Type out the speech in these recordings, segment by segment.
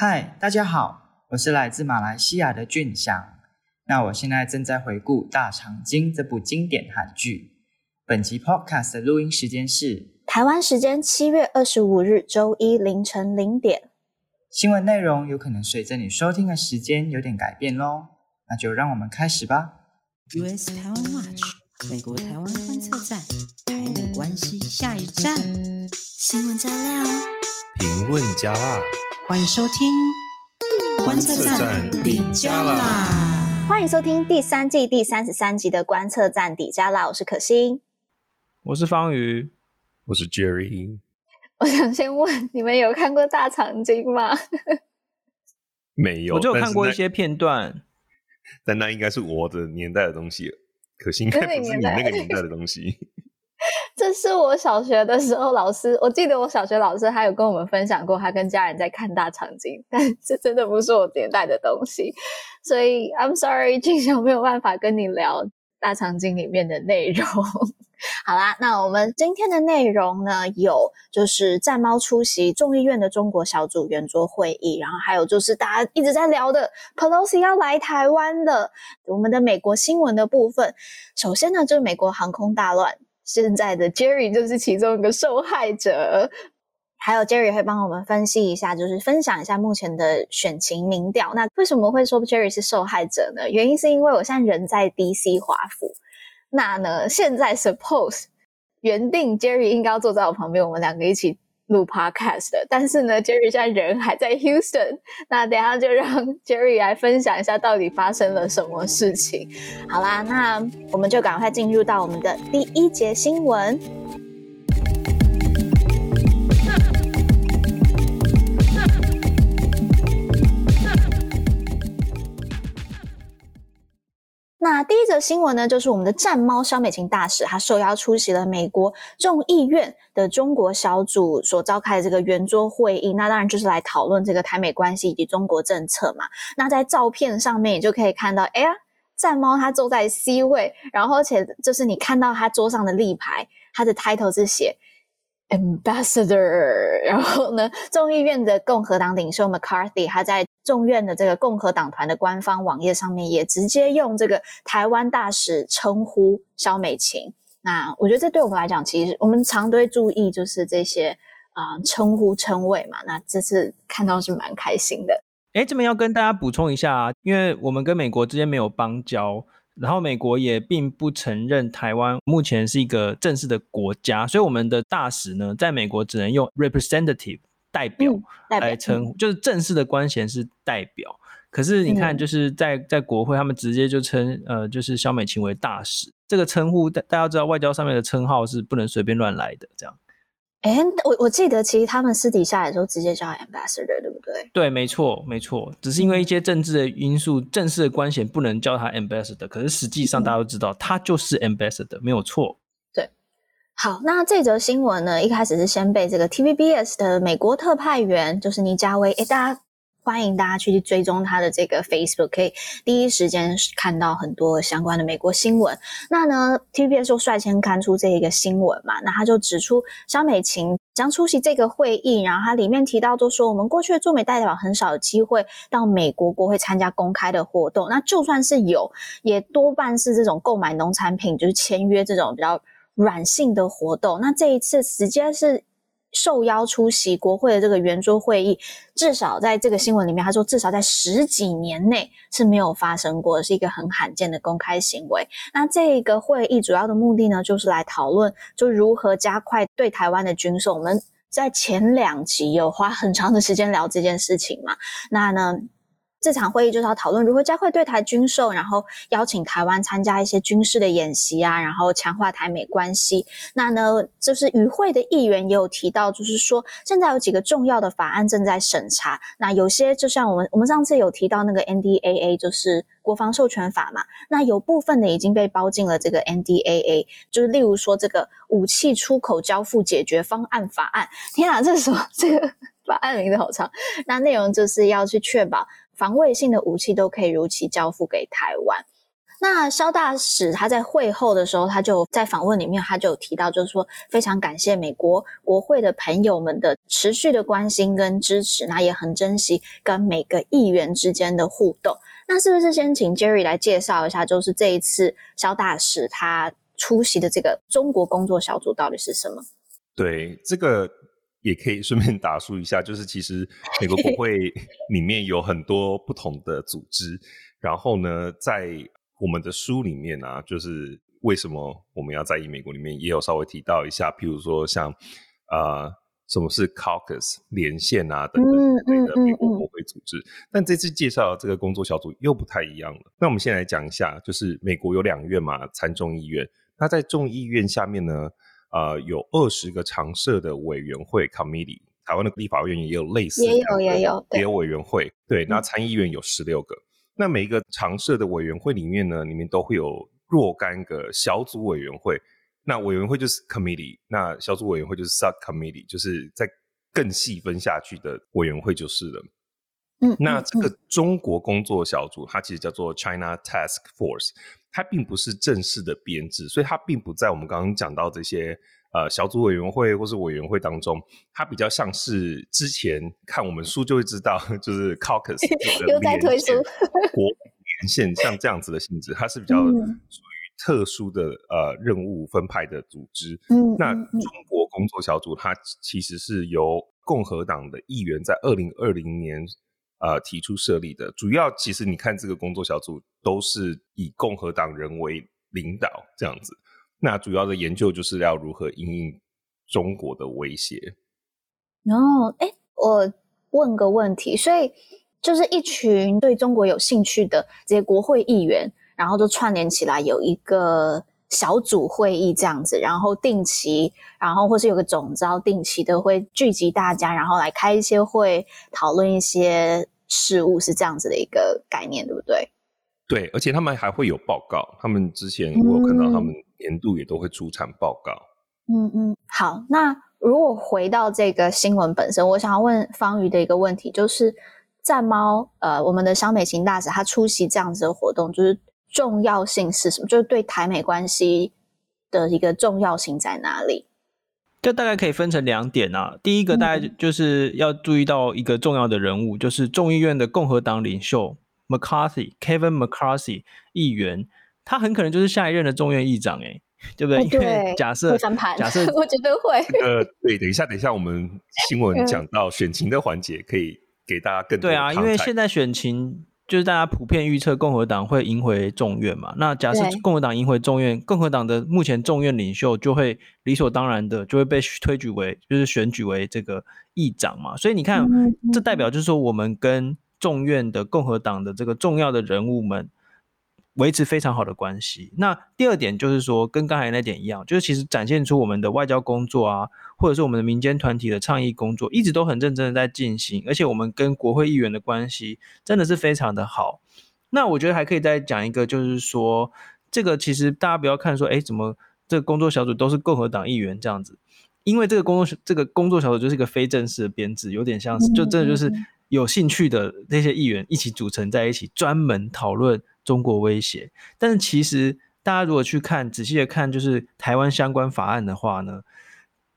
嗨，大家好，我是来自马来西亚的俊祥。那我现在正在回顾《大长今》这部经典韩剧。本集 Podcast 的录音时间是台湾时间七月二十五日周一凌晨零点。新闻内容有可能随着你收听的时间有点改变喽，那就让我们开始吧。US 台湾 Watch，美国台湾观测站，台美关系下一站。新闻加料，评论加辣，欢迎收听观测站底加啦。欢迎收听第三季第三十三集的观测站底加辣，我是可心，我是方瑜，我是 Jerry。我想先问，你们有看过《大长今》吗？没有，我就有看过一些片段，但那应该是我的年代的东西，可心应该不是你那个年代的东西。这是我小学的时候，老师，我记得我小学老师还有跟我们分享过，他跟家人在看《大长今》，但这真的不是我年代的东西，所以 I'm sorry，俊祥没有办法跟你聊《大长今》里面的内容。好啦，那我们今天的内容呢，有就是战猫出席众议院的中国小组圆桌会议，然后还有就是大家一直在聊的 Pelosi 要来台湾的，我们的美国新闻的部分。首先呢，就是美国航空大乱。现在的 Jerry 就是其中一个受害者，还有 Jerry 会帮我们分析一下，就是分享一下目前的选情民调。那为什么会说 Jerry 是受害者呢？原因是因为我现在人在 DC 华府，那呢，现在 Suppose 原定 Jerry 应该要坐在我旁边，我们两个一起。录 podcast 的，但是呢，Jerry 现在人还在 Houston，那等下就让 Jerry 来分享一下到底发生了什么事情。好啦，那我们就赶快进入到我们的第一节新闻。那第一则新闻呢，就是我们的战猫萧美琴大使，她受邀出席了美国众议院的中国小组所召开的这个圆桌会议。那当然就是来讨论这个台美关系以及中国政策嘛。那在照片上面，你就可以看到，哎呀，战猫它坐在 C 位，然后且就是你看到他桌上的立牌，他的 title 是写 Ambassador。然后呢，众议院的共和党领袖 McCarthy 他在。众院的这个共和党团的官方网页上面也直接用这个台湾大使称呼萧美琴。那我觉得这对我们来讲，其实我们常都会注意，就是这些啊、呃、称呼称谓嘛。那这次看到是蛮开心的。诶，这边要跟大家补充一下啊，因为我们跟美国之间没有邦交，然后美国也并不承认台湾目前是一个正式的国家，所以我们的大使呢，在美国只能用 representative。代表来称呼，就是正式的官衔是代表。可是你看，就是在在国会，他们直接就称呃，就是萧美琴为大使。这个称呼，大大家知道，外交上面的称号是不能随便乱来的。这样，哎、欸，我我记得，其实他们私底下也都直接叫 ambassador，对不对？对，没错，没错。只是因为一些政治的因素，正式的官衔不能叫他 ambassador。可是实际上，大家都知道，他就是 ambassador，没有错。好，那这则新闻呢，一开始是先被这个 TVBS 的美国特派员，就是倪家威，诶，大家欢迎大家去追踪他的这个 Facebook，可以第一时间看到很多相关的美国新闻。那呢，TVBS 就率先刊出这一个新闻嘛，那他就指出萧美琴将出席这个会议，然后他里面提到就说，我们过去的驻美代表很少有机会到美国国会参加公开的活动，那就算是有，也多半是这种购买农产品，就是签约这种比较。软性的活动，那这一次直接是受邀出席国会的这个圆桌会议，至少在这个新闻里面，他说至少在十几年内是没有发生过，是一个很罕见的公开行为。那这个会议主要的目的呢，就是来讨论就如何加快对台湾的军售。我们在前两集有花很长的时间聊这件事情嘛，那呢？这场会议就是要讨论如何加快对台军售，然后邀请台湾参加一些军事的演习啊，然后强化台美关系。那呢，就是与会的议员也有提到，就是说现在有几个重要的法案正在审查。那有些就像我们我们上次有提到那个 NDAA，就是国防授权法嘛。那有部分的已经被包进了这个 NDAA，就是例如说这个武器出口交付解决方案法案。天啊，这是什么？这个法案名字好长。那内容就是要去确保。防卫性的武器都可以如期交付给台湾。那肖大使他在会后的时候，他就在访问里面，他就提到，就是说非常感谢美国国会的朋友们的持续的关心跟支持，那也很珍惜跟每个议员之间的互动。那是不是先请 Jerry 来介绍一下，就是这一次肖大使他出席的这个中国工作小组到底是什么？对，这个也可以顺便打书一下，就是其实美国国会 里面有很多不同的组织，然后呢，在我们的书里面啊，就是为什么我们要在意美国里面也有稍微提到一下，譬如说像呃什么是 Caucus 连线啊等等的美国国会组织，但这次介绍的这个工作小组又不太一样了。那我们先来讲一下，就是美国有两院嘛，参众议院。那在众议院下面呢，呃，有二十个常设的委员会 Committee，台湾的立法院也有类似，也有也有也有委员会。对，那参议院有十六个。那每一个常设的委员会里面呢，里面都会有若干个小组委员会。那委员会就是 committee，那小组委员会就是 subcommittee，就是在更细分下去的委员会就是了。嗯，那这个中国工作小组，它其实叫做 China Task Force，它并不是正式的编制，所以它并不在我们刚刚讲到这些。呃，小组委员会或是委员会当中，它比较像是之前看我们书就会知道，就是 Caucus 又在推出国连线，像这样子的性质，它是比较属于特殊的呃任务分派的组织。嗯，那中国工作小组它其实是由共和党的议员在二零二零年呃提出设立的，主要其实你看这个工作小组都是以共和党人为领导这样子。那主要的研究就是要如何应应中国的威胁。哦，哎，我问个问题，所以就是一群对中国有兴趣的这些国会议员，然后就串联起来有一个小组会议这样子，然后定期，然后或是有个总招，定期的会聚集大家，然后来开一些会，讨论一些事物，是这样子的一个概念，对不对？对，而且他们还会有报告，他们之前我有看到他们。年度也都会出产报告。嗯嗯，好。那如果回到这个新闻本身，我想要问方瑜的一个问题，就是战猫呃，我们的萧美琴大使他出席这样子的活动，就是重要性是什么？就是对台美关系的一个重要性在哪里？这大概可以分成两点啊。第一个，大概就是要注意到一个重要的人物，嗯、就是众议院的共和党领袖 McCarthy Kevin McCarthy 议员。他很可能就是下一任的众院议长，哎，对不对？对，因为假设假设，我觉得会。呃，对，等一下，等一下，我们新闻讲到选情的环节，可以给大家更多。对啊，因为现在选情就是大家普遍预测共和党会赢回众院嘛。那假设共和党赢回众院，共和党的目前众院领袖就会理所当然的就会被推举为，就是选举为这个议长嘛。所以你看，嗯、这代表就是说，我们跟众院的共和党的这个重要的人物们。维持非常好的关系。那第二点就是说，跟刚才那点一样，就是其实展现出我们的外交工作啊，或者是我们的民间团体的倡议工作，一直都很认真的在进行。而且我们跟国会议员的关系真的是非常的好。那我觉得还可以再讲一个，就是说，这个其实大家不要看说，哎，怎么这个工作小组都是共和党议员这样子？因为这个工作这个工作小组就是一个非正式的编制，有点像是就真的就是有兴趣的那些议员一起组成在一起，专门讨论。中国威胁，但是其实大家如果去看仔细的看，就是台湾相关法案的话呢，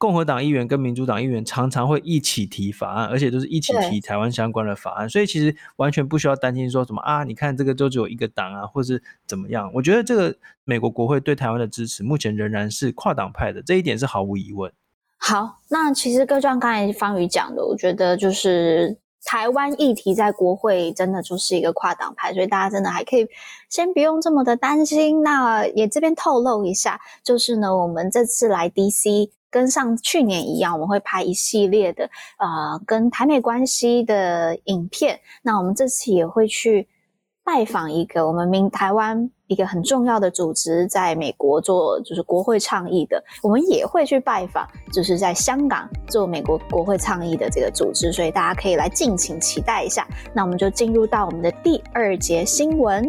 共和党议员跟民主党议员常常会一起提法案，而且都是一起提台湾相关的法案，所以其实完全不需要担心说什么啊，你看这个就只有一个党啊，或是怎么样。我觉得这个美国国会对台湾的支持目前仍然是跨党派的，这一点是毫无疑问。好，那其实就像刚才方宇讲的，我觉得就是。台湾议题在国会真的就是一个跨党派，所以大家真的还可以先不用这么的担心。那也这边透露一下，就是呢，我们这次来 DC 跟上去年一样，我们会拍一系列的呃跟台美关系的影片。那我们这次也会去。拜访一个我们民台湾一个很重要的组织，在美国做就是国会倡议的，我们也会去拜访，就是在香港做美国国会倡议的这个组织，所以大家可以来敬请期待一下。那我们就进入到我们的第二节新闻。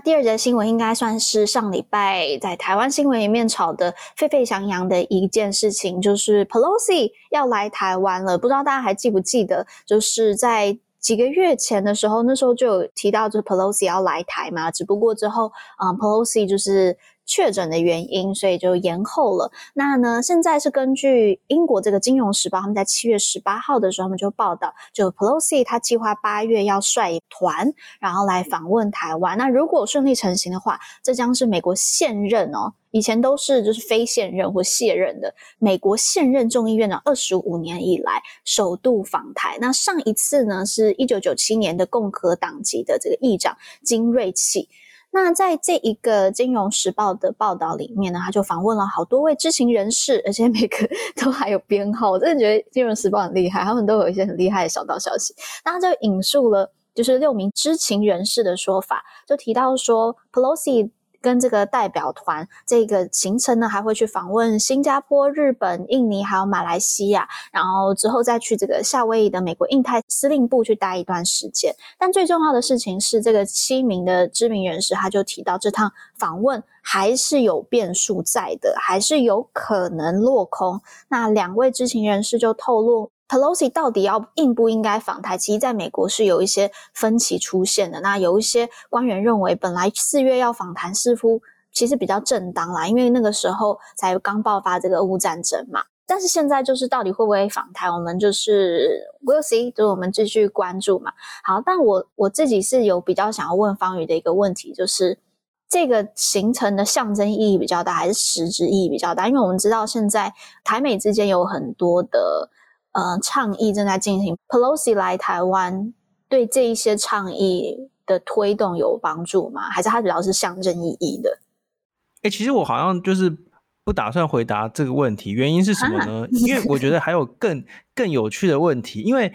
第二则新闻应该算是上礼拜在台湾新闻里面炒得沸沸扬扬的一件事情，就是 Pelosi 要来台湾了。不知道大家还记不记得，就是在几个月前的时候，那时候就有提到，就是 Pelosi 要来台嘛。只不过之后，嗯，Pelosi 就是。确诊的原因，所以就延后了。那呢，现在是根据英国这个《金融时报》，他们在七月十八号的时候，他们就报道，就 Pelosi 他计划八月要率团，然后来访问台湾。那如果顺利成行的话，这将是美国现任哦，以前都是就是非现任或卸任的美国现任众议院的二十五年以来首度访台。那上一次呢，是一九九七年的共和党籍的这个议长金瑞气。那在这一个《金融时报》的报道里面呢，他就访问了好多位知情人士，而且每个 都还有编号。我真的觉得《金融时报》很厉害，他们都有一些很厉害的小道消息。那他就引述了就是六名知情人士的说法，就提到说，Pelosi。跟这个代表团，这个行程呢，还会去访问新加坡、日本、印尼，还有马来西亚，然后之后再去这个夏威夷的美国印太司令部去待一段时间。但最重要的事情是，这个七名的知名人士，他就提到这趟访问还是有变数在的，还是有可能落空。那两位知情人士就透露。Pelosi 到底要应不应该访台？其实在美国是有一些分歧出现的。那有一些官员认为，本来四月要访谈似乎其实比较正当啦，因为那个时候才刚爆发这个俄乌战争嘛。但是现在就是到底会不会访台，我们就是 we'll see，就是我们继续关注嘛。好，但我我自己是有比较想要问方宇的一个问题，就是这个行程的象征意义比较大，还是实质意义比较大？因为我们知道现在台美之间有很多的。呃，倡议正在进行。Pelosi 来台湾，对这一些倡议的推动有帮助吗？还是它主要是象征意义的？哎、欸，其实我好像就是不打算回答这个问题。原因是什么呢？啊、因为我觉得还有更更有趣的问题。因为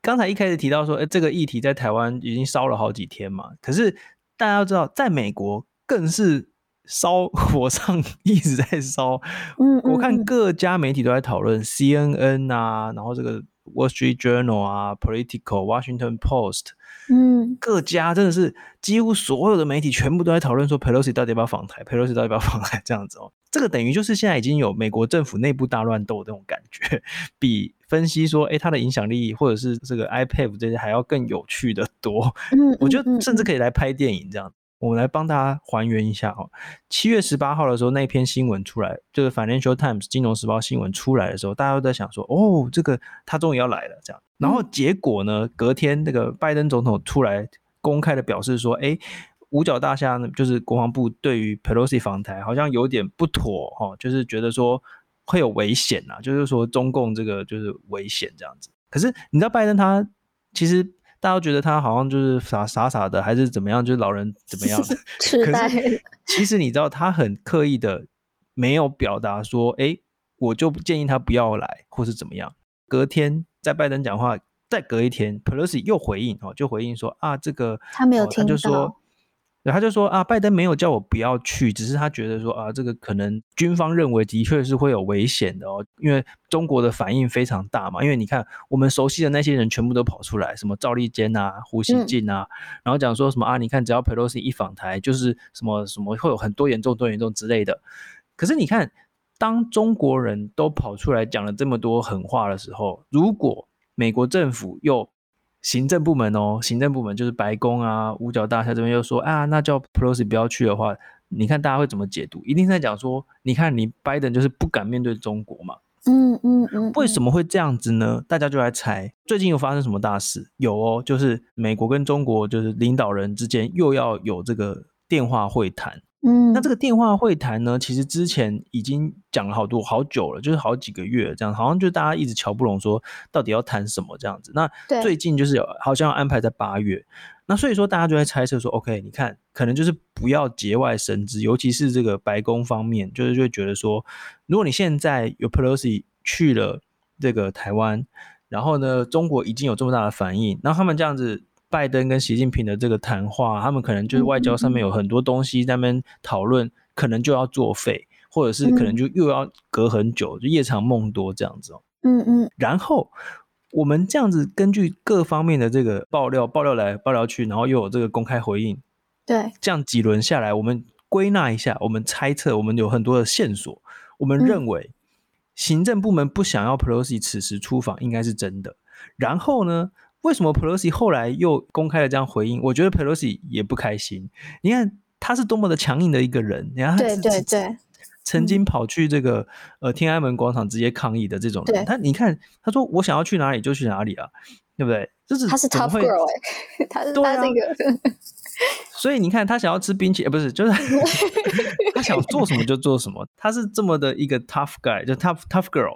刚才一开始提到说，哎、欸，这个议题在台湾已经烧了好几天嘛。可是大家要知道，在美国更是。烧火上一直在烧，嗯，我看各家媒体都在讨论，CNN 啊，然后这个 Wall Street Journal 啊，Political Washington Post，嗯，各家真的是几乎所有的媒体全部都在讨论说，Pelosi 到底要不要访台，Pelosi 到底要不要访台这样子哦，这个等于就是现在已经有美国政府内部大乱斗这种感觉，比分析说，诶，它的影响力或者是这个 iPad 这些还要更有趣的多，嗯，我觉得甚至可以来拍电影这样。我们来帮大家还原一下哦。七月十八号的时候，那篇新闻出来，就是 Financial Times 金融时报新闻出来的时候，大家都在想说，哦，这个他终于要来了，这样。然后结果呢，隔天那个拜登总统出来公开的表示说，哎，五角大厦呢，就是国防部对于 Pelosi 访台好像有点不妥哦，就是觉得说会有危险啊，就是说中共这个就是危险这样子。可是你知道拜登他其实。大家都觉得他好像就是傻傻傻的，还是怎么样？就是老人怎么样的？可是 其实你知道，他很刻意的没有表达说，哎、欸，我就建议他不要来，或是怎么样。隔天在拜登讲话，再隔一天，Pelosi 又回应哦，就回应说啊，这个他没有听到，他就说。他就说啊，拜登没有叫我不要去，只是他觉得说啊，这个可能军方认为的确是会有危险的哦，因为中国的反应非常大嘛。因为你看，我们熟悉的那些人全部都跑出来，什么赵立坚啊、胡锡进啊，嗯、然后讲说什么啊，你看只要 Pelosi 一访台，就是什么什么会有很多严重、多严重之类的。可是你看，当中国人都跑出来讲了这么多狠话的时候，如果美国政府又行政部门哦，行政部门就是白宫啊，五角大厦这边又说啊，那叫 Pelosi 不要去的话，你看大家会怎么解读？一定在讲说，你看你拜登就是不敢面对中国嘛。嗯嗯嗯。为什么会这样子呢？大家就来猜，最近有发生什么大事？有哦，就是美国跟中国就是领导人之间又要有这个电话会谈。嗯，那这个电话会谈呢，其实之前已经讲了好多好久了，就是好几个月这样，好像就大家一直瞧不拢，说到底要谈什么这样子。那最近就是有好像要安排在八月，那所以说大家就在猜测说，OK，你看可能就是不要节外生枝，尤其是这个白宫方面，就是就会觉得说，如果你现在有 Pelosi 去了这个台湾，然后呢，中国已经有这么大的反应，那他们这样子。拜登跟习近平的这个谈话，他们可能就是外交上面有很多东西在那边讨论，可能就要作废，或者是可能就又要隔很久，就夜长梦多这样子哦。嗯嗯。然后我们这样子根据各方面的这个爆料，爆料来爆料去，然后又有这个公开回应，对，这样几轮下来，我们归纳一下，我们猜测，我们有很多的线索，我们认为行政部门不想要 Pelosi 此时出访，应该是真的。然后呢，为什么 Pelosi 后来又公开了这样回应？我觉得 Pelosi 也不开心。你看他是多么的强硬的一个人，然后他对对对，曾经跑去这个呃天安门广场直接抗议的这种人，他你看他说我想要去哪里就去哪里啊，对不对？就是他是 tough girl 哎、欸，他是他这个。所以你看，他想要吃冰淇淋，不是，就是 他想做什么就做什么。他是这么的一个 tough guy，就 tough tough girl。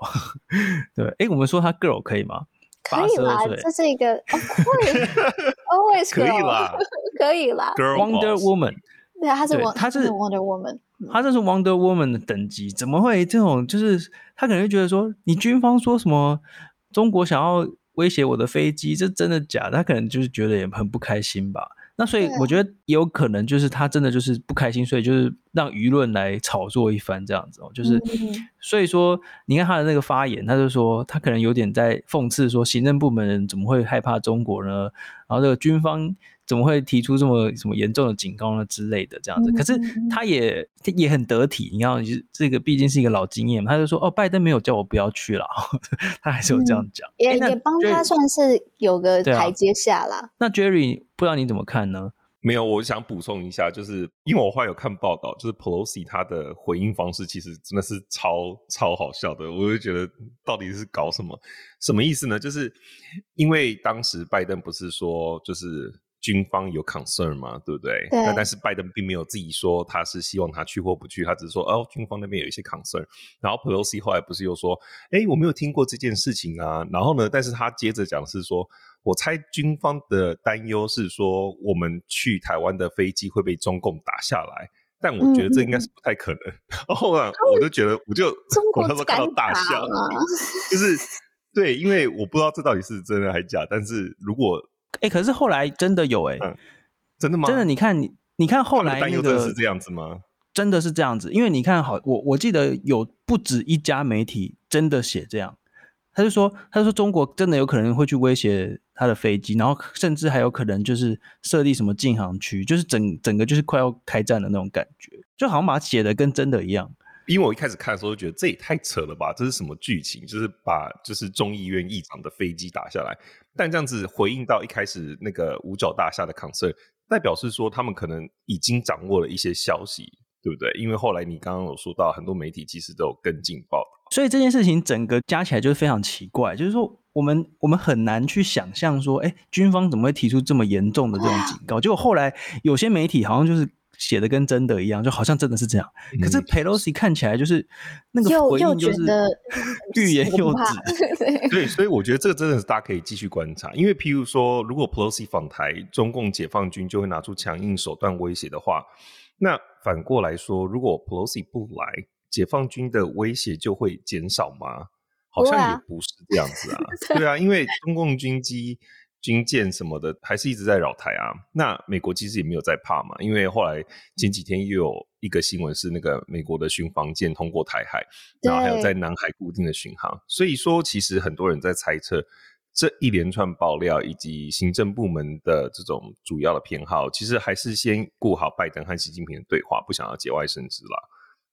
对，哎、欸，我们说他 girl 可以吗？可以啦，这是一个 always 可以啦，可以啦。Wonder Woman，对啊，他是他是 Wonder Woman，她这是 Wonder Woman 的等级，怎么会这种？就是她可能会觉得说，你军方说什么，中国想要威胁我的飞机，这真的假的？她可能就是觉得也很不开心吧。那所以我觉得有可能就是他真的就是不开心，所以就是让舆论来炒作一番这样子哦，就是所以说你看他的那个发言，他就说他可能有点在讽刺说行政部门人怎么会害怕中国呢？然后这个军方。怎么会提出这么什么严重的警告呢之类的这样子？可是他也他也很得体，你看，这个毕竟是一个老经验嘛，他就说哦，拜登没有叫我不要去了，他还是有这样讲，也也帮他算是有个台阶下啦。那 Jerry 不知道你怎么看呢？没有，我想补充一下，就是因为我后来有看报道，就是 Pelosi 他的回应方式其实真的是超超好笑的，我就觉得到底是搞什么？什么意思呢？就是因为当时拜登不是说就是。军方有 concern 嘛，对不对？对。那但是拜登并没有自己说他是希望他去或不去，他只是说哦，军方那边有一些 concern。然后 Pelosi 后来不是又说，哎，我没有听过这件事情啊。然后呢，但是他接着讲是说，我猜军方的担忧是说，我们去台湾的飞机会被中共打下来。但我觉得这应该是不太可能。嗯、然后呢，我就觉得，我就 我那时候看到大笑，就是对，因为我不知道这到底是真的还是假。但是如果哎、欸，可是后来真的有哎、欸嗯，真的吗？真的，你看你，你看后来那个是这样子吗？真的是这样子，因为你看好我，我记得有不止一家媒体真的写这样，他就说，他就说中国真的有可能会去威胁他的飞机，然后甚至还有可能就是设立什么禁航区，就是整整个就是快要开战的那种感觉，就好像把它写的跟真的一样。因为我一开始看的时候就觉得这也太扯了吧，这是什么剧情？就是把就是众议院议长的飞机打下来，但这样子回应到一开始那个五角大厦的 concern，代表是说他们可能已经掌握了一些消息，对不对？因为后来你刚刚有说到很多媒体其实都有跟进报道，所以这件事情整个加起来就是非常奇怪，就是说我们我们很难去想象说，哎，军方怎么会提出这么严重的这种警告？结果后来有些媒体好像就是。写的跟真的一样，就好像真的是这样。嗯、可是 Pelosi 看起来就是那个回应，就是 欲言又止。对，所以我觉得这个真的是大家可以继续观察。因为譬如说，如果 Pelosi 访台，中共解放军就会拿出强硬手段威胁的话，那反过来说，如果 Pelosi 不来，解放军的威胁就会减少吗？好像也不是这样子啊。对啊，因为中共军机。军舰什么的还是一直在扰台啊，那美国其实也没有在怕嘛，因为后来前几天又有一个新闻是那个美国的巡防舰通过台海，然后还有在南海固定的巡航，所以说其实很多人在猜测这一连串爆料以及行政部门的这种主要的偏好，其实还是先顾好拜登和习近平的对话，不想要节外生枝啦。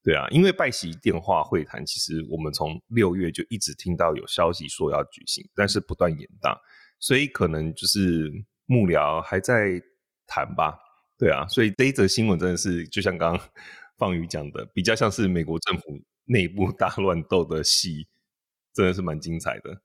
对啊，因为拜习电话会谈，其实我们从六月就一直听到有消息说要举行，但是不断延宕。所以可能就是幕僚还在谈吧，对啊，所以这一则新闻真的是就像刚刚 放宇讲的，比较像是美国政府内部大乱斗的戏，真的是蛮精彩的。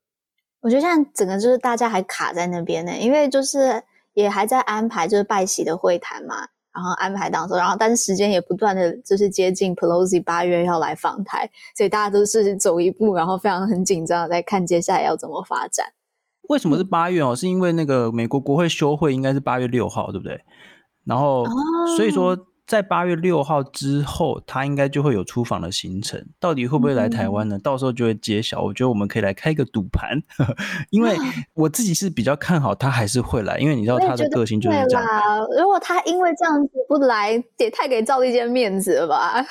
我觉得现在整个就是大家还卡在那边呢，因为就是也还在安排就是拜习的会谈嘛，然后安排当中，然后但是时间也不断的就是接近 Pelosi 八月要来访台，所以大家都是走一步，然后非常很紧张的在看接下来要怎么发展。为什么是八月哦？是因为那个美国国会休会应该是八月六号，对不对？然后所以说在八月六号之后，他应该就会有出访的行程。到底会不会来台湾呢？到时候就会揭晓。我觉得我们可以来开个赌盘，因为我自己是比较看好他还是会来，因为你知道他的个性就是这样。如果他因为这样子不来，也太给赵立坚面子了吧？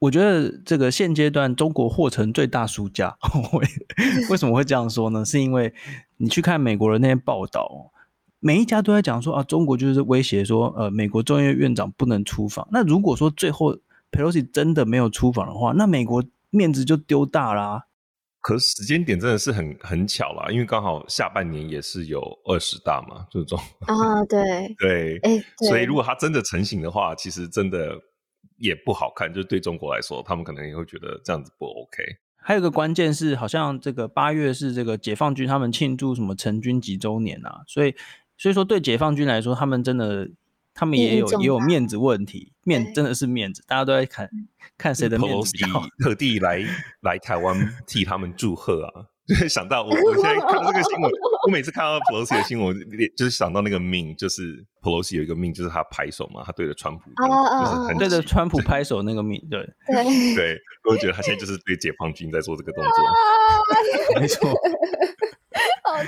我觉得这个现阶段中国或成最大输家。为什么会这样说呢？是因为你去看美国的那些报道，每一家都在讲说啊，中国就是威胁说，呃，美国众议院院长不能出访。那如果说最后 Pelosi 真的没有出访的话，那美国面子就丢大啦、啊。可是时间点真的是很很巧啦，因为刚好下半年也是有二十大嘛，这种啊，对 对，哎，所以如果他真的成型的话，其实真的也不好看，就是对中国来说，他们可能也会觉得这样子不 OK。还有个关键是，好像这个八月是这个解放军他们庆祝什么成军几周年啊，所以所以说对解放军来说，他们真的。他们也有也有面子问题，面真的是面子，大家都在看看谁的面子比较好。特地来 来台湾替他们祝贺啊！就是想到我，我现在看到这个新闻，我每次看到 Pelosi 的新闻，就是想到那个 meme，就是 Pelosi 有一个 meme，就是他拍手嘛，他对着川普，就是很对着川普拍手那个 meme，对对对，我觉得他现在就是对解放军在做这个动作，没错。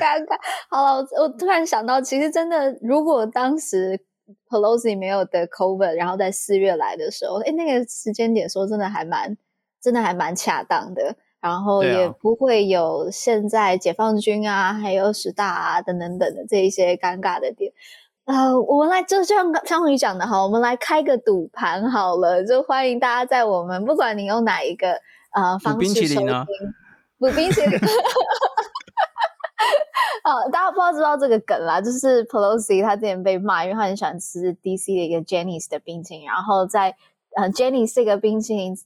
好尴尬。好了，我我突然想到，其实真的，如果当时。Pelosi 没有得 COVID，然后在四月来的时候，哎，那个时间点说真的还蛮，真的还蛮恰当的，然后也不会有现在解放军啊，还有十大啊等等等的这一些尴尬的点。呃，我们来就像昌宇讲的哈，我们来开个赌盘好了，就欢迎大家在我们不管你用哪一个呃方式收听，补冰淇淋 大家不知道知道这个梗啦，就是 Pelosi 他之前被骂，因为他很喜欢吃 DC 的一个 Jenny's 的冰淇淋，然后在呃 Jenny's 这个冰淇淋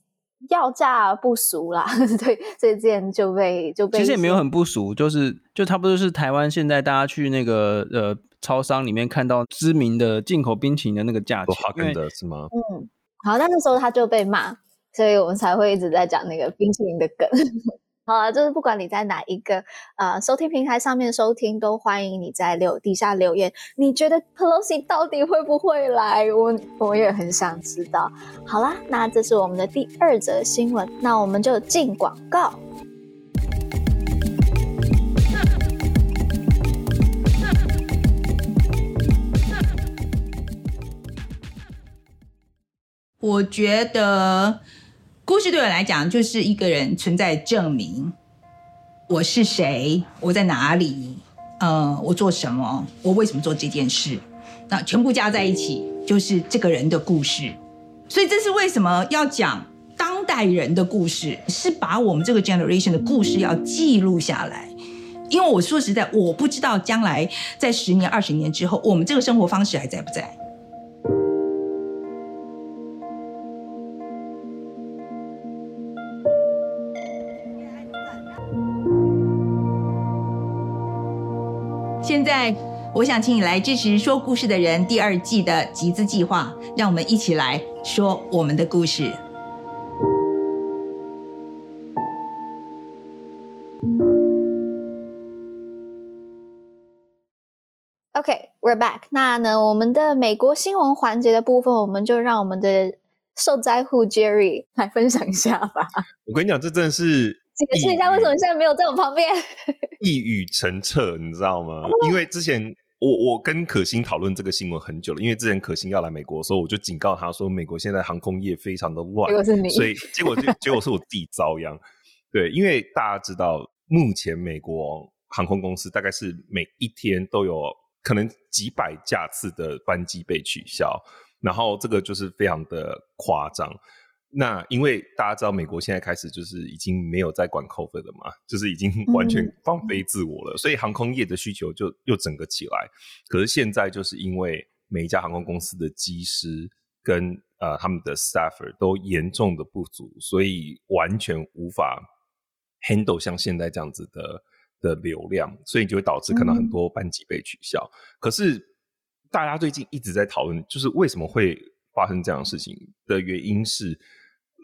要价不俗啦，对，所以之前就被就被其实也没有很不俗，就是就差不多是台湾现在大家去那个呃超商里面看到知名的进口冰淇淋的那个价钱，哈根的是吗？嗯，好，那那时候他就被骂，所以我们才会一直在讲那个冰淇淋的梗。好啊，就是不管你在哪一个呃收听平台上面收听，都欢迎你在留底下留言。你觉得 Pelosi 到底会不会来？我我也很想知道。好啦，那这是我们的第二则新闻，那我们就进广告。我觉得。故事对我来讲，就是一个人存在证明，我是谁，我在哪里，呃，我做什么，我为什么做这件事，那全部加在一起，就是这个人的故事。所以这是为什么要讲当代人的故事，是把我们这个 generation 的故事要记录下来。因为我说实在，我不知道将来在十年、二十年之后，我们这个生活方式还在不在。我想请你来支持《说故事的人》第二季的集资计划，让我们一起来说我们的故事。OK，we're back。那呢，我们的美国新闻环节的部分，我们就让我们的受灾户 Jerry 来分享一下吧。我跟你讲，这真的是。解释一下为什么现在没有在我旁边？一语成谶，你知道吗？因为之前我我跟可心讨论这个新闻很久了，因为之前可心要来美国的时候，我就警告他说，美国现在航空业非常的乱，结果是你，所以结果就结果是我自己遭殃。对，因为大家知道，目前美国航空公司大概是每一天都有可能几百架次的班机被取消，然后这个就是非常的夸张。那因为大家知道，美国现在开始就是已经没有在管 COVID 了嘛，就是已经完全放飞自我了，嗯、所以航空业的需求就又整个起来。可是现在就是因为每一家航空公司的机师跟呃他们的 staffer 都严重的不足，所以完全无法 handle 像现在这样子的的流量，所以就会导致可能很多班机被取消。嗯、可是大家最近一直在讨论，就是为什么会发生这样的事情的原因是。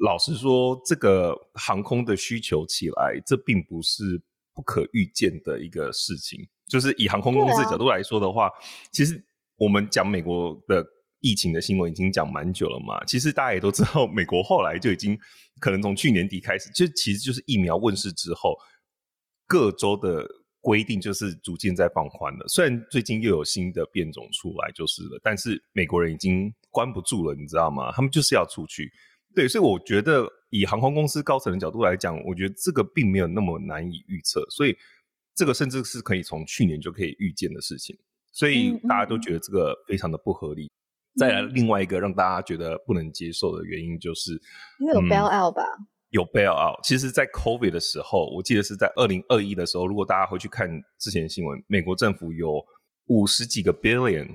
老实说，这个航空的需求起来，这并不是不可预见的一个事情。就是以航空公司的角度来说的话，啊、其实我们讲美国的疫情的新闻已经讲蛮久了嘛。其实大家也都知道，美国后来就已经可能从去年底开始，就其实就是疫苗问世之后，各州的规定就是逐渐在放宽了。虽然最近又有新的变种出来就是了，但是美国人已经关不住了，你知道吗？他们就是要出去。对，所以我觉得以航空公司高层的角度来讲，我觉得这个并没有那么难以预测，所以这个甚至是可以从去年就可以预见的事情。所以大家都觉得这个非常的不合理。嗯嗯、再来另外一个让大家觉得不能接受的原因，就是因为有 bail out 吧？嗯、有 bail out。其实，在 COVID 的时候，我记得是在二零二一的时候，如果大家回去看之前的新闻，美国政府有五十几个 billion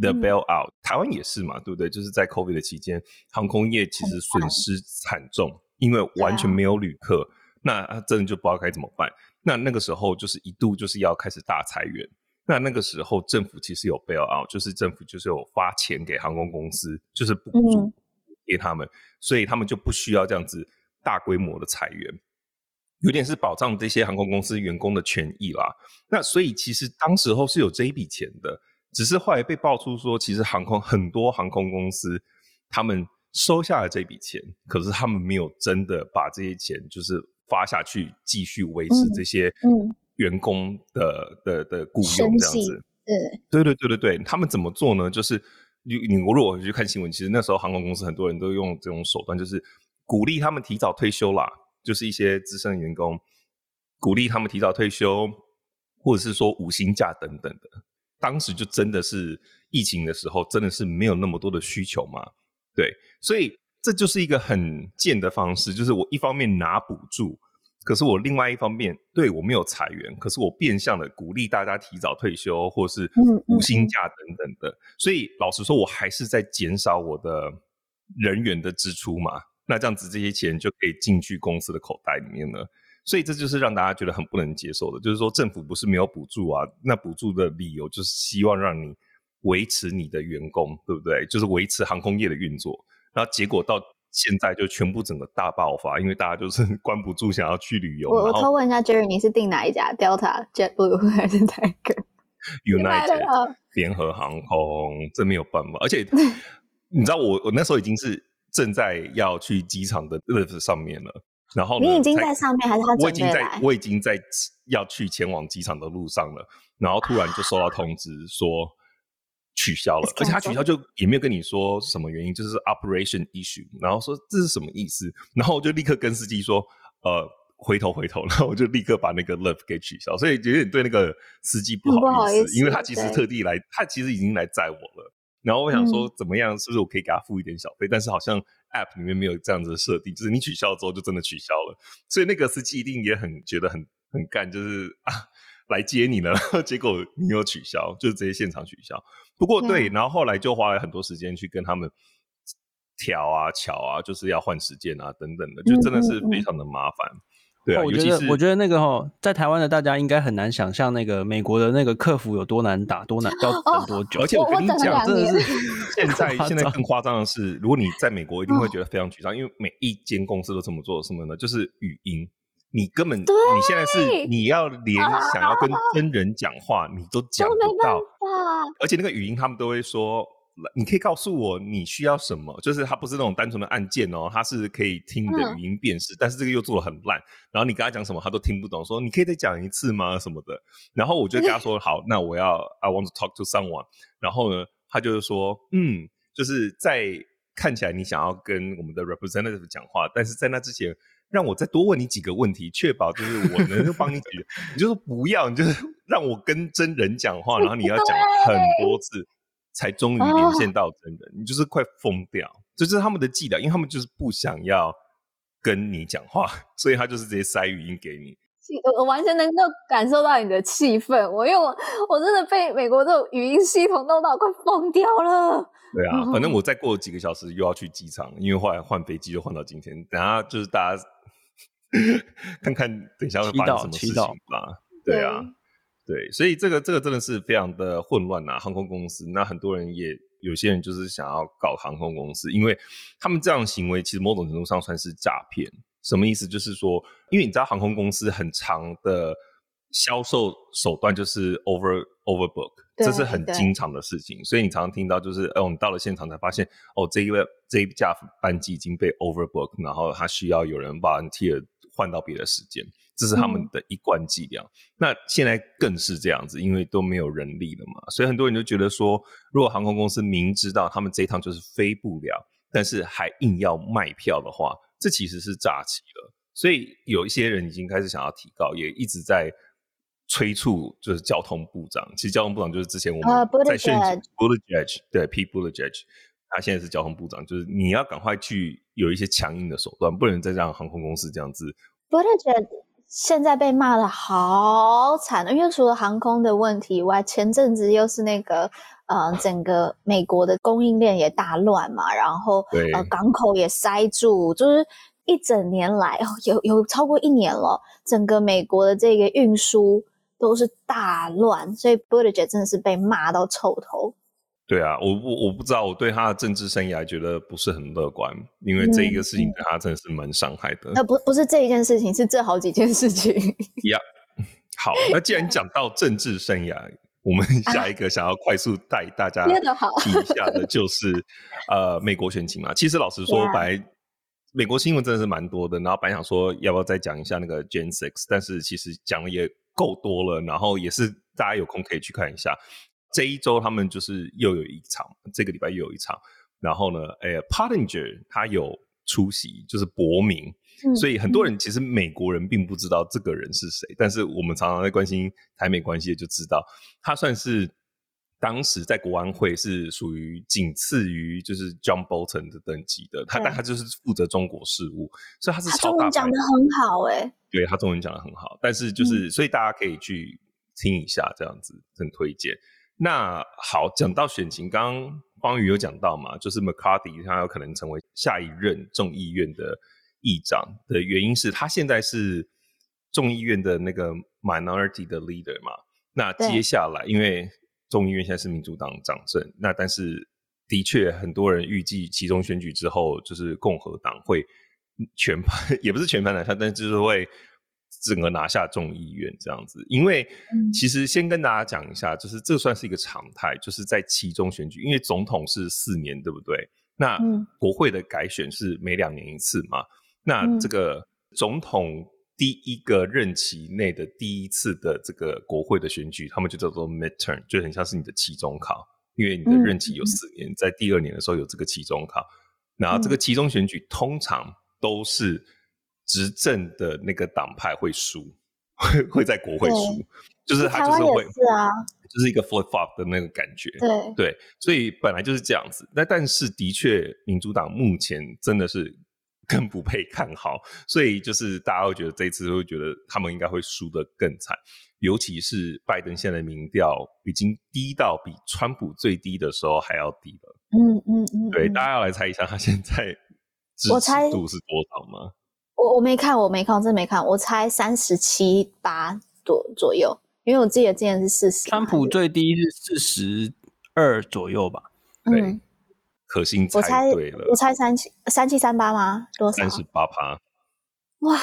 的 bail out，、嗯、台湾也是嘛，对不对？就是在 COVID 的期间，航空业其实损失惨重，因为完全没有旅客，那真的就不知道该怎么办。那那个时候就是一度就是要开始大裁员。那那个时候政府其实有 bail out，就是政府就是有发钱给航空公司，就是补助给他们，嗯、所以他们就不需要这样子大规模的裁员，有点是保障这些航空公司员工的权益啦。那所以其实当时候是有这一笔钱的，只是后来被爆出说，其实航空很多航空公司他们收下了这笔钱，可是他们没有真的把这些钱就是发下去，继续维持这些员工的、嗯嗯、的的雇佣这样子。对对对对对，他们怎么做呢？就是你你如果去看新闻，其实那时候航空公司很多人都用这种手段，就是鼓励他们提早退休啦，就是一些资深员工鼓励他们提早退休，或者是说无薪假等等的。当时就真的是疫情的时候，真的是没有那么多的需求嘛？对，所以。这就是一个很贱的方式，就是我一方面拿补助，可是我另外一方面对我没有裁员，可是我变相的鼓励大家提早退休，或是无薪假等等的。所以老实说，我还是在减少我的人员的支出嘛。那这样子这些钱就可以进去公司的口袋里面了。所以这就是让大家觉得很不能接受的，就是说政府不是没有补助啊，那补助的理由就是希望让你维持你的员工，对不对？就是维持航空业的运作。然后结果到现在就全部整个大爆发，因为大家就是 关不住，想要去旅游。我我偷问一下，Jerry，你是订哪一家？Delta、JetBlue 还是哪个？United 联合航空，这没有办法。而且 你知道我，我我那时候已经是正在要去机场的 lift 上面了。然后你已经在上面，还是他？我已经在，我已经在要去前往机场的路上了。然后突然就收到通知说。取消了，而且他取消就也没有跟你说什么原因，就是 operation issue，然后说这是什么意思，然后我就立刻跟司机说，呃，回头回头，然后我就立刻把那个 love 给取消，所以有点对那个司机不好意思，不好意思，因为他其实特地来，他其实已经来载我了，然后我想说怎么样，是不是我可以给他付一点小费？嗯、但是好像 app 里面没有这样子的设定，就是你取消之后就真的取消了，所以那个司机一定也很觉得很很干，就是啊。来接你了，结果你又取消，就直接现场取消。不过对，然后后来就花了很多时间去跟他们调啊、乔啊，就是要换时间啊等等的，就真的是非常的麻烦。对啊，我觉得我觉得那个哈，在台湾的大家应该很难想象那个美国的那个客服有多难打，多难要等多久。而且我跟你讲，真的是 现在现在更夸张的是，如果你在美国，一定会觉得非常沮丧，因为每一间公司都这么做，什么呢？就是语音。你根本，你现在是你要连想要跟真人讲话，啊、你都讲不到，而且那个语音他们都会说，你可以告诉我你需要什么，就是它不是那种单纯的按键哦，它是可以听你的语音辨识，嗯、但是这个又做的很烂，然后你跟他讲什么他都听不懂，说你可以再讲一次吗？什么的，然后我就跟他说 好，那我要 I want to talk to someone，然后呢，他就是说嗯，就是在看起来你想要跟我们的 representative 讲话，但是在那之前。让我再多问你几个问题，确保就是我能够帮你解决。你就说不要，你就是让我跟真人讲话，然后你要讲很多次，才终于连线到真人。你就是快疯掉，这就是他们的伎俩，因为他们就是不想要跟你讲话，所以他就是直接塞语音给你。我我完全能够感受到你的气氛，我因为我我真的被美国这种语音系统弄到快疯掉了。对啊，反正 我再过几个小时又要去机场，因为后来换飞机就换到今天。等下就是大家。看看等一下会发生什么事情吧。对啊，对，所以这个这个真的是非常的混乱呐。航空公司，那很多人也有些人就是想要搞航空公司，因为他们这样行为其实某种程度上算是诈骗。什么意思？就是说，因为你知道航空公司很长的销售手段就是 over overbook，这是很经常的事情。所以你常常听到就是，哦，你到了现场才发现，哦，这一个这一架班机已经被 overbook，然后他需要有人 volunteer。换到别的时间，这是他们的一贯伎俩。嗯、那现在更是这样子，因为都没有人力了嘛，所以很多人就觉得说，如果航空公司明知道他们这一趟就是飞不了，但是还硬要卖票的话，这其实是诈欺了。所以有一些人已经开始想要提高，也一直在催促就是交通部长，其实交通部长就是之前我们在选举 Buttigieg 对 Pete Buttigieg，他现在是交通部长，就是你要赶快去有一些强硬的手段，不能再让航空公司这样子。Buttigieg 现在被骂的好惨，因为除了航空的问题以外，前阵子又是那个呃，整个美国的供应链也大乱嘛，然后呃港口也塞住，就是一整年来哦，有有超过一年了，整个美国的这个运输。都是大乱，所以 Buttigieg 真的是被骂到臭头。对啊，我不我不知道，我对他的政治生涯觉得不是很乐观，因为这一个事情对他真的是蛮伤害的。那、嗯、不不是这一件事情，是这好几件事情。呀、yeah，好，那既然讲到政治生涯，我们 下一个想要快速带大家提一下的 就是呃美国选情嘛。其实老实说，白、yeah. 美国新闻真的是蛮多的，然后本来想说要不要再讲一下那个 Gen Six，但是其实讲的也。够多了，然后也是大家有空可以去看一下。这一周他们就是又有一场，这个礼拜又有一场。然后呢，哎，Pottinger 他有出席，就是伯明、嗯，所以很多人其实美国人并不知道这个人是谁，嗯、但是我们常常在关心台美关系，就知道他算是当时在国安会是属于仅次于就是 John Bolton 的等级的。他但他就是负责中国事务，所以他是超大。他中文讲得很好哎、欸。对，他中文讲得很好，但是就是、嗯、所以大家可以去听一下，这样子很推荐。那好，讲到选情，刚刚方宇有讲到嘛，就是 McCarthy 他有可能成为下一任众议院的议长的原因是他现在是众议院的那个 minority 的 leader 嘛。那接下来因为众议院现在是民主党掌政，那但是的确很多人预计其中选举之后，就是共和党会。全盘也不是全盘拿下，但就是会整个拿下众议院这样子。因为其实先跟大家讲一下，就是这算是一个常态，就是在期中选举，因为总统是四年，对不对？那国会的改选是每两年一次嘛。那这个总统第一个任期内的第一次的这个国会的选举，他们就叫做 midterm，就很像是你的期中考，因为你的任期有四年，在第二年的时候有这个期中考，然后这个期中选举通常。都是执政的那个党派会输，会会在国会输，就是他就是会是啊，就是一个 flip flop 的那个感觉，对对，所以本来就是这样子。那但是的确，民主党目前真的是更不被看好，所以就是大家会觉得这一次会觉得他们应该会输得更惨，尤其是拜登现在的民调已经低到比川普最低的时候还要低了。嗯嗯嗯，对，大家要来猜一下他现在。我猜度是多少吗？我我没看，我没看，我真没看。我猜三十七八左左右，因为我记得之前是四十。川普最低是四十二左右吧？对，嗯、可心猜对了。我猜三七三七三八吗？多少？三十八趴。哇！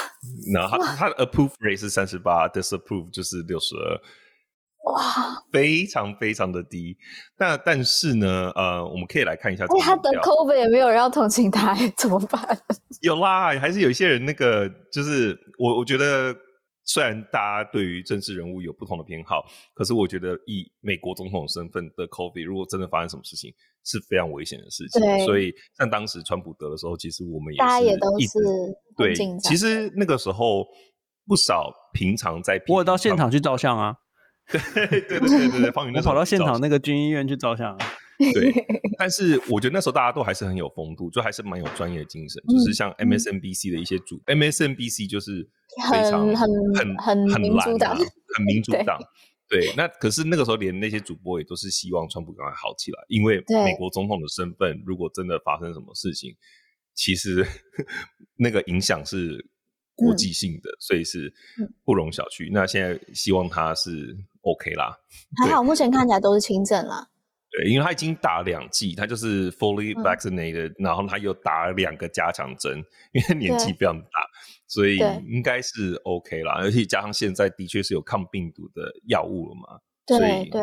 然后他他的 approve rate 是三十八，disapprove 就是六十二。哇，非常非常的低。那但是呢，呃，我们可以来看一下。哎，他得 COVID 也没有人要同情他，怎么办？有啦，还是有一些人那个，就是我我觉得，虽然大家对于政治人物有不同的偏好，可是我觉得以美国总统身份的 COVID，如果真的发生什么事情，是非常危险的事情。对，所以像当时川普得的时候，其实我们也是大家也都是对。其实那个时候不少平常在，我有到现场去照相啊。对对对对对，方宇那时候跑到现场那个军医院去照相。对，但是我觉得那时候大家都还是很有风度，就还是蛮有专业的精神。嗯、就是像 MSNBC 的一些主、嗯、MSNBC 就是非常很很很很民主党，很民主党。对，那可是那个时候连那些主播也都是希望川普赶快好起来，因为美国总统的身份，如果真的发生什么事情，其实 那个影响是国际性的、嗯，所以是不容小觑。那现在希望他是。OK 啦，还好，目前看起来都是轻症啦。对，因为他已经打两剂，他就是 fully vaccinated，、嗯、然后他又打了两个加强针，因为年纪非常大，所以应该是 OK 啦。而且加上现在的确是有抗病毒的药物了嘛，对所以对。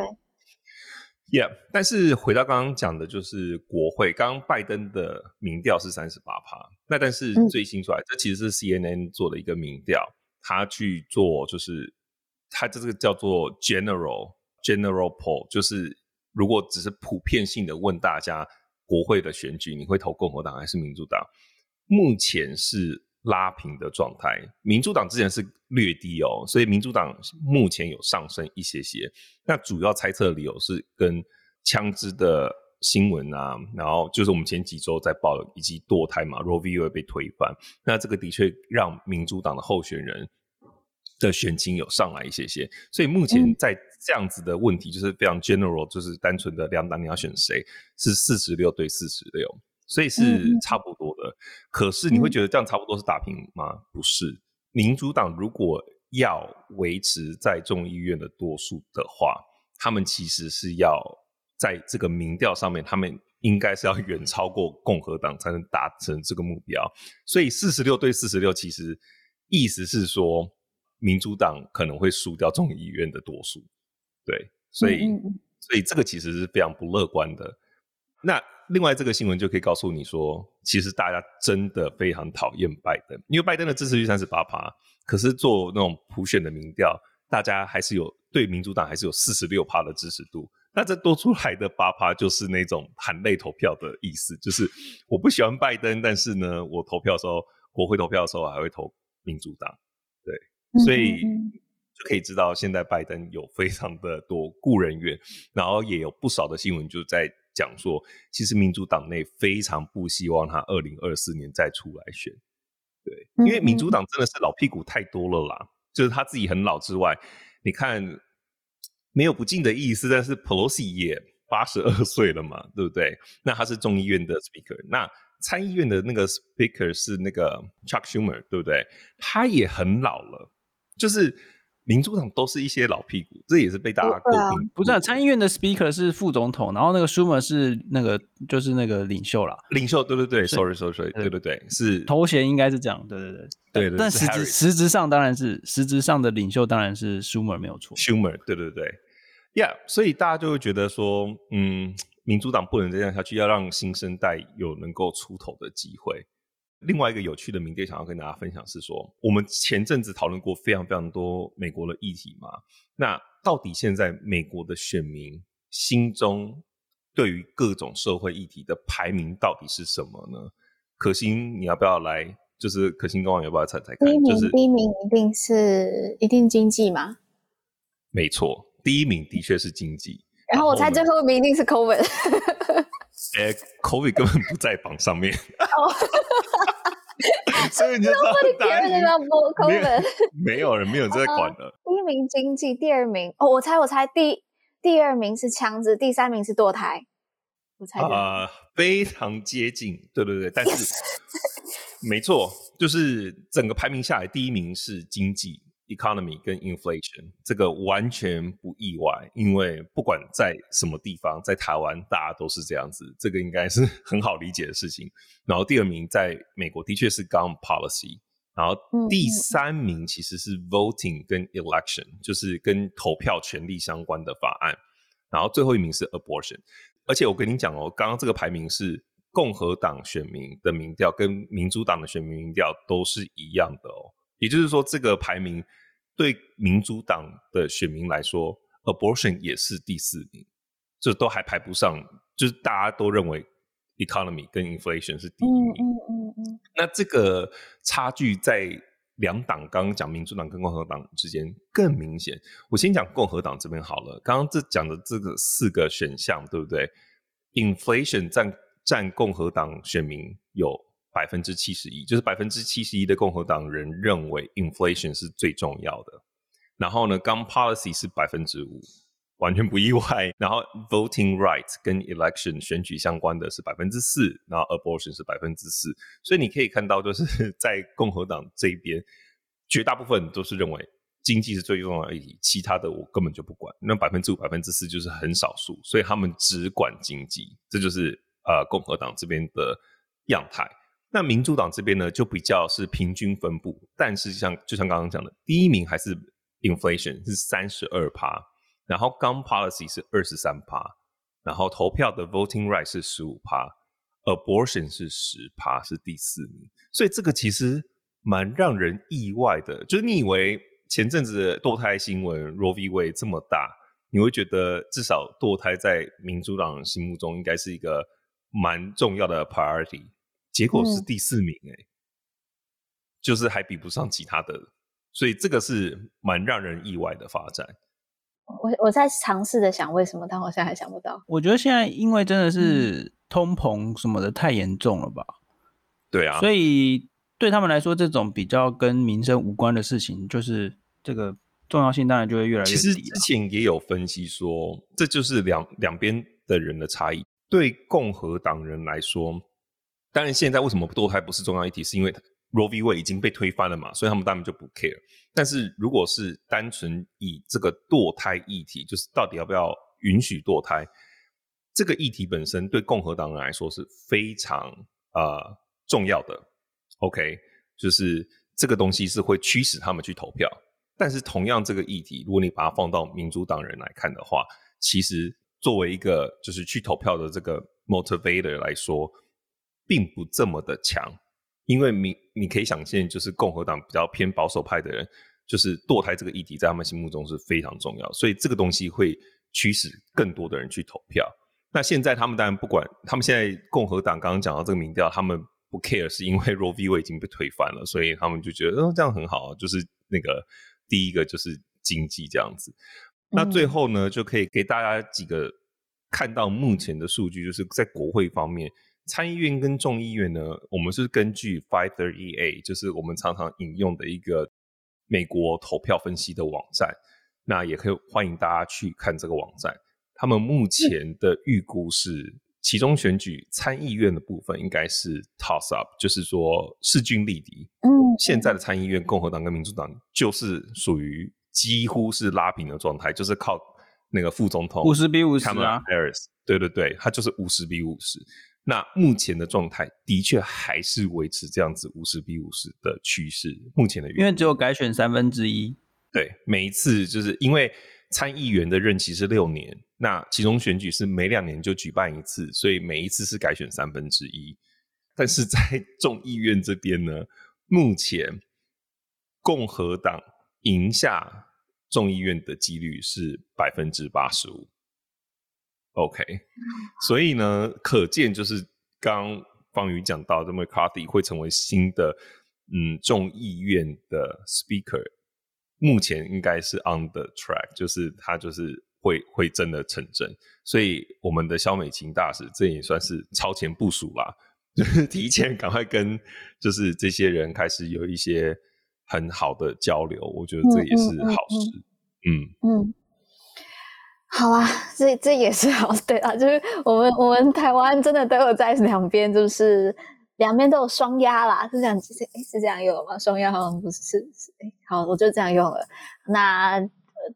Yeah，但是回到刚刚讲的，就是国会，刚刚拜登的民调是三十八趴，那但是最新出来，这、嗯、其实是 CNN 做的一个民调，他去做就是。他这个叫做 general general poll，就是如果只是普遍性的问大家国会的选举，你会投共和党还是民主党？目前是拉平的状态。民主党之前是略低哦，所以民主党目前有上升一些些。那主要猜测的理由是跟枪支的新闻啊，然后就是我们前几周在报，以及堕胎嘛，Roe v. 被推翻，那这个的确让民主党的候选人的选情有上来一些些。所以目前在这样子的问题，就是非常 general，就是单纯的两党你要选谁，是四十六对四十六。所以是差不多的，嗯、可是你会觉得这样差不多是打平吗？嗯、不是，民主党如果要维持在众议院的多数的话，他们其实是要在这个民调上面，他们应该是要远超过共和党才能达成这个目标。所以四十六对四十六，其实意思是说，民主党可能会输掉众议院的多数。对，所以所以这个其实是非常不乐观的。那另外这个新闻就可以告诉你说，其实大家真的非常讨厌拜登，因为拜登的支持率三十八趴，可是做那种普选的民调，大家还是有对民主党还是有四十六趴的支持度。那这多出来的八趴就是那种含泪投票的意思，就是我不喜欢拜登，但是呢，我投票的时候，国会投票的时候还会投民主党。对，所以就可以知道现在拜登有非常的多雇人员，然后也有不少的新闻就在。讲说，其实民主党内非常不希望他二零二四年再出来选，对，因为民主党真的是老屁股太多了啦，就是他自己很老之外，你看没有不敬的意思，但是 Pelosi 也八十二岁了嘛，对不对？那他是众议院的 Speaker，那参议院的那个 Speaker 是那个 Chuck Schumer，对不对？他也很老了，就是。民主党都是一些老屁股，这也是被大家诟病。不是啊，参议院的 Speaker 是副总统，然后那个 Schumer 是那个就是那个领袖啦。领袖，对对对，Sorry Sorry Sorry，对对对，是头衔应该是这样，对对对对对。但实质实质上当然是实质上的领袖当然是 Schumer 没有错。Schumer，对对对，Yeah，所以大家就会觉得说，嗯，民主党不能这样下去，要让新生代有能够出头的机会。另外一个有趣的民调想要跟大家分享是说，我们前阵子讨论过非常非常多美国的议题嘛。那到底现在美国的选民心中对于各种社会议题的排名到底是什么呢？可心，你要不要来？就是可心跟网友要不要猜猜看？第一名，就是、第一名一定是一定经济吗？没错，第一名的确是经济。然后我猜最后一名一定是 COVID。哎，COVID 根本不在榜上面。所以你就知道答案 没有，没有人没有在管了。第一名经济，第二名哦，我猜我猜第第二名是枪支，第三名是堕胎。我猜啊、呃，非常接近，对对对，但是没错，就是整个排名下来，第一名是经济。Economy 跟 inflation 这个完全不意外，因为不管在什么地方，在台湾大家都是这样子，这个应该是 很好理解的事情。然后第二名在美国的确是 gun policy，然后第三名其实是 voting 跟 election，就是跟投票权利相关的法案。然后最后一名是 abortion，而且我跟你讲哦，刚刚这个排名是共和党选民的民调跟民主党的选民民调都是一样的哦。也就是说，这个排名对民主党的选民来说，abortion 也是第四名，这都还排不上，就是大家都认为 economy 跟 inflation 是第一名。嗯嗯嗯。那这个差距在两党刚刚讲民主党跟共和党之间更明显。我先讲共和党这边好了，刚刚这讲的这个四个选项，对不对？inflation 占占共和党选民有。百分之七十一，就是百分之七十一的共和党人认为 inflation 是最重要的。然后呢，gun policy 是百分之五，完全不意外。然后 voting rights 跟 election 选举相关的是百分之四，然后 abortion 是百分之四。所以你可以看到，就是 在共和党这边，绝大部分都是认为经济是最重要的议题，其他的我根本就不管。那百分之五、百分之四就是很少数，所以他们只管经济。这就是呃共和党这边的样态。那民主党这边呢，就比较是平均分布，但是像就像刚刚讲的，第一名还是 inflation 是三十二趴，然后 gun policy 是二十三趴，然后投票的 voting right 是十五趴，abortion 是十趴，是第四名。所以这个其实蛮让人意外的，就是你以为前阵子堕胎新闻 Roe v. Wade 这么大，你会觉得至少堕胎在民主党心目中应该是一个蛮重要的 priority。结果是第四名哎、就是还比不上其他的，所以这个是蛮让人意外的发展。我我在尝试着想为什么，但我现在还想不到。我觉得现在因为真的是通膨什么的太严重了吧？对啊，所以对他们来说，这种比较跟民生无关的事情，就是这个重要性当然就会越来越低。其实之前也有分析说，这就是两两边的人的差异。对共和党人来说，当然现在为什么堕胎不是重要议题，是因为 Roe v. Wade 已经被推翻了嘛，所以他们当然就不 care。但是如果是单纯以这个堕胎议题，就是到底要不要允许堕胎，这个议题本身对共和党人来说是非常呃重要的。OK，就是这个东西是会驱使他们去投票。但是同样这个议题，如果你把它放到民主党人来看的话，其实作为一个就是去投票的这个 motivator 来说，并不这么的强。因为你你可以想见，就是共和党比较偏保守派的人，就是堕胎这个议题在他们心目中是非常重要，所以这个东西会驱使更多的人去投票。那现在他们当然不管，他们现在共和党刚刚讲到这个民调，他们不 care，是因为 Roe v. Wade 已经被推翻了，所以他们就觉得，哦，这样很好啊，就是那个第一个就是经济这样子。那最后呢，就可以给大家几个看到目前的数据，就是在国会方面。参议院跟众议院呢，我们是根据 Five Thirty A，就是我们常常引用的一个美国投票分析的网站。那也可以欢迎大家去看这个网站。他们目前的预估是，其中选举参议院的部分应该是 toss up，就是说势均力敌。嗯，现在的参议院共和党跟民主党就是属于几乎是拉平的状态，就是靠那个副总统五十比五十啊。对对对，他就是五十比五十。那目前的状态的确还是维持这样子五十比五十的趋势。目前的原因，因为只有改选三分之一。对，每一次就是因为参议员的任期是六年，那其中选举是每两年就举办一次，所以每一次是改选三分之一。但是在 众议院这边呢，目前共和党赢下众议院的几率是百分之八十五。OK，所以呢，可见就是刚方宇讲到，这 McCarthy 会成为新的嗯众议院的 Speaker，目前应该是 on the track，就是他就是会会真的成真。所以我们的肖美琴大使这也算是超前部署啦，就是提前赶快跟就是这些人开始有一些很好的交流，我觉得这也是好事。嗯嗯。嗯嗯好啊，这这也是好，对啊，就是我们我们台湾真的都有在两边，就是两边都有双押啦，是这样，是是这样用吗？双押好像不是，是，好，我就这样用了。那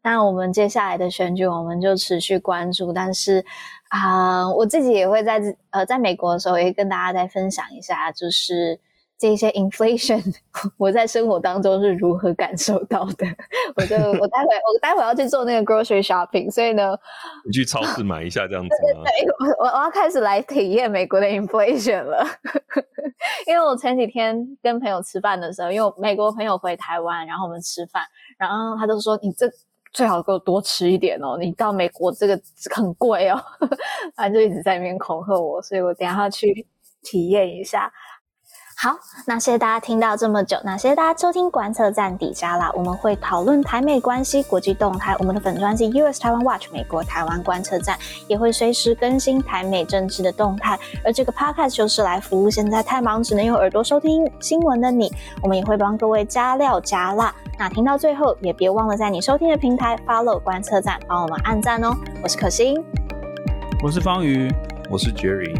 那我们接下来的选举，我们就持续关注。但是啊、我自己也会在呃，在美国的时候，也跟大家再分享一下，就是。这些 inflation，我在生活当中是如何感受到的？我就我待会我待会要去做那个 grocery shopping，所以呢，你去超市买一下这样子吗？对，我我要开始来体验美国的 inflation 了。因为我前几天跟朋友吃饭的时候，因为美国朋友回台湾，然后我们吃饭，然后他就说：“你这最好给我多吃一点哦，你到美国这个很贵哦。”反正就一直在那边恐吓我，所以我等一下要去体验一下。好，那谢谢大家听到这么久，那谢谢大家收听观测站底加啦，我们会讨论台美关系、国际动态。我们的粉专是 US Taiwan Watch 美国台湾观测站，也会随时更新台美政治的动态。而这个 Podcast 就是来服务现在太忙只能用耳朵收听新闻的你。我们也会帮各位加料加辣。那听到最后也别忘了在你收听的平台 Follow 观测站，帮我们按赞哦。我是可心，我是方宇，我是 Jerry。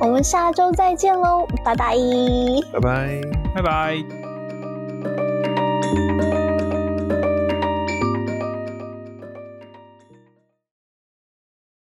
我们下周再见喽拜拜。拜拜。拜拜。